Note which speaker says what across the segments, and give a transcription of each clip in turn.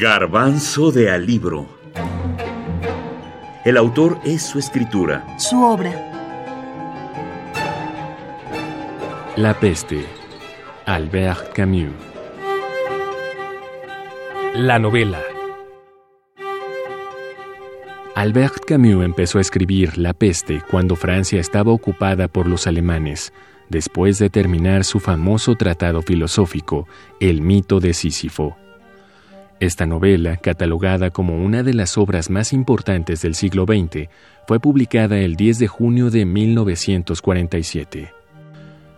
Speaker 1: Garbanzo de Alibro. El autor es su escritura.
Speaker 2: Su obra.
Speaker 3: La peste. Albert Camus.
Speaker 4: La novela.
Speaker 3: Albert Camus empezó a escribir La peste cuando Francia estaba ocupada por los alemanes, después de terminar su famoso tratado filosófico, El mito de Sísifo. Esta novela, catalogada como una de las obras más importantes del siglo XX, fue publicada el 10 de junio de 1947.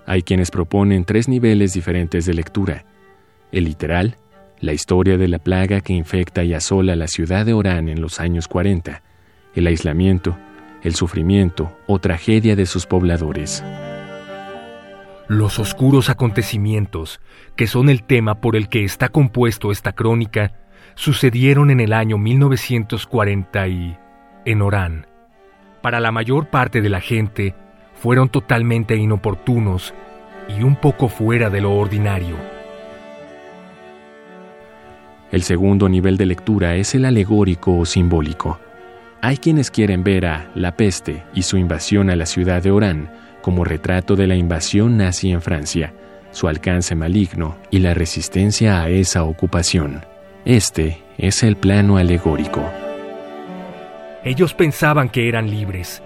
Speaker 3: Hay quienes proponen tres niveles diferentes de lectura. El literal, la historia de la plaga que infecta y asola la ciudad de Orán en los años 40, el aislamiento, el sufrimiento o tragedia de sus pobladores.
Speaker 4: Los oscuros acontecimientos, que son el tema por el que está compuesto esta crónica, sucedieron en el año 1940 y en Orán. Para la mayor parte de la gente, fueron totalmente inoportunos y un poco fuera de lo ordinario.
Speaker 3: El segundo nivel de lectura es el alegórico o simbólico. Hay quienes quieren ver a la peste y su invasión a la ciudad de Orán como retrato de la invasión nazi en Francia, su alcance maligno y la resistencia a esa ocupación. Este es el plano alegórico.
Speaker 4: Ellos pensaban que eran libres,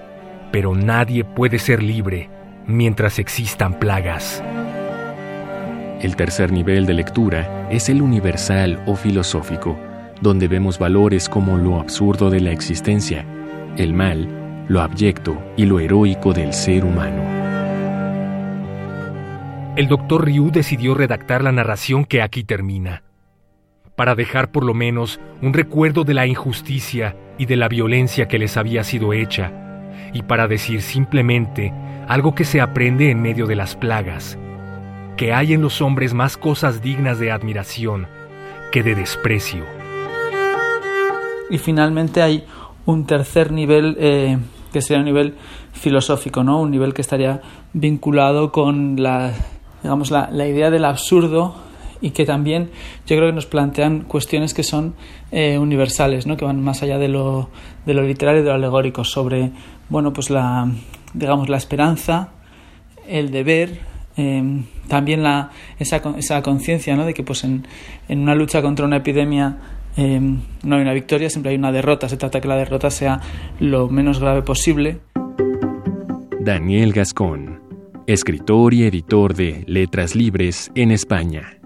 Speaker 4: pero nadie puede ser libre mientras existan plagas.
Speaker 3: El tercer nivel de lectura es el universal o filosófico, donde vemos valores como lo absurdo de la existencia, el mal, lo abyecto y lo heroico del ser humano.
Speaker 4: El doctor Ryu decidió redactar la narración que aquí termina, para dejar por lo menos un recuerdo de la injusticia y de la violencia que les había sido hecha, y para decir simplemente algo que se aprende en medio de las plagas, que hay en los hombres más cosas dignas de admiración que de desprecio.
Speaker 5: Y finalmente hay un tercer nivel eh, que sería un nivel filosófico, ¿no? Un nivel que estaría vinculado con la, digamos, la, idea del absurdo y que también yo creo que nos plantean cuestiones que son eh, universales, ¿no? que van más allá de lo, de lo literario y de lo alegórico, sobre bueno, pues la, digamos, la esperanza, el deber, em, también la, esa, esa conciencia ¿no? de que pues en, en una lucha contra una epidemia Em, no hay una victoria, siempre hay una derrota. Se trata que la derrota sea lo menos grave posible.
Speaker 3: Daniel Gascón, escritor y editor de Letras Libres en España.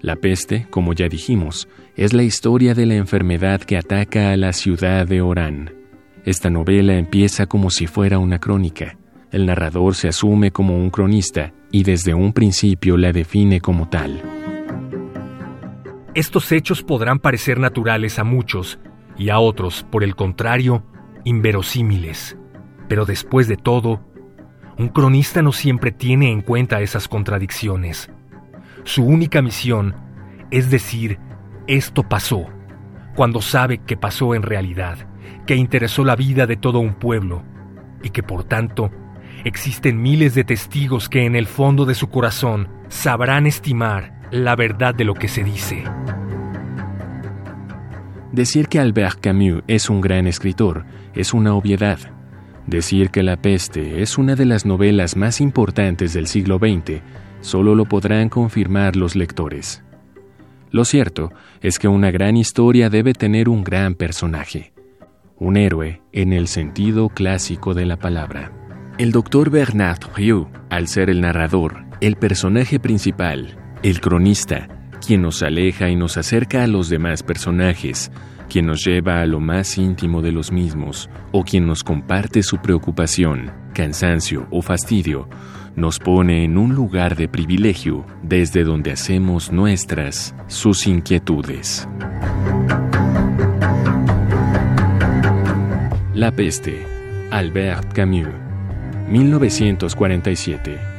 Speaker 3: La peste, como ya dijimos, es la historia de la enfermedad que ataca a la ciudad de Orán. Esta novela empieza como si fuera una crónica. El narrador se asume como un cronista y desde un principio la define como tal.
Speaker 4: Estos hechos podrán parecer naturales a muchos y a otros, por el contrario, inverosímiles. Pero después de todo, un cronista no siempre tiene en cuenta esas contradicciones. Su única misión es decir, esto pasó, cuando sabe que pasó en realidad, que interesó la vida de todo un pueblo, y que por tanto existen miles de testigos que en el fondo de su corazón sabrán estimar la verdad de lo que se dice.
Speaker 3: Decir que Albert Camus es un gran escritor es una obviedad. Decir que La peste es una de las novelas más importantes del siglo XX solo lo podrán confirmar los lectores. Lo cierto es que una gran historia debe tener un gran personaje, un héroe en el sentido clásico de la palabra. El doctor Bernard Rieu, al ser el narrador, el personaje principal, el cronista, quien nos aleja y nos acerca a los demás personajes, quien nos lleva a lo más íntimo de los mismos, o quien nos comparte su preocupación, cansancio o fastidio, nos pone en un lugar de privilegio desde donde hacemos nuestras sus inquietudes. La peste, Albert Camus, 1947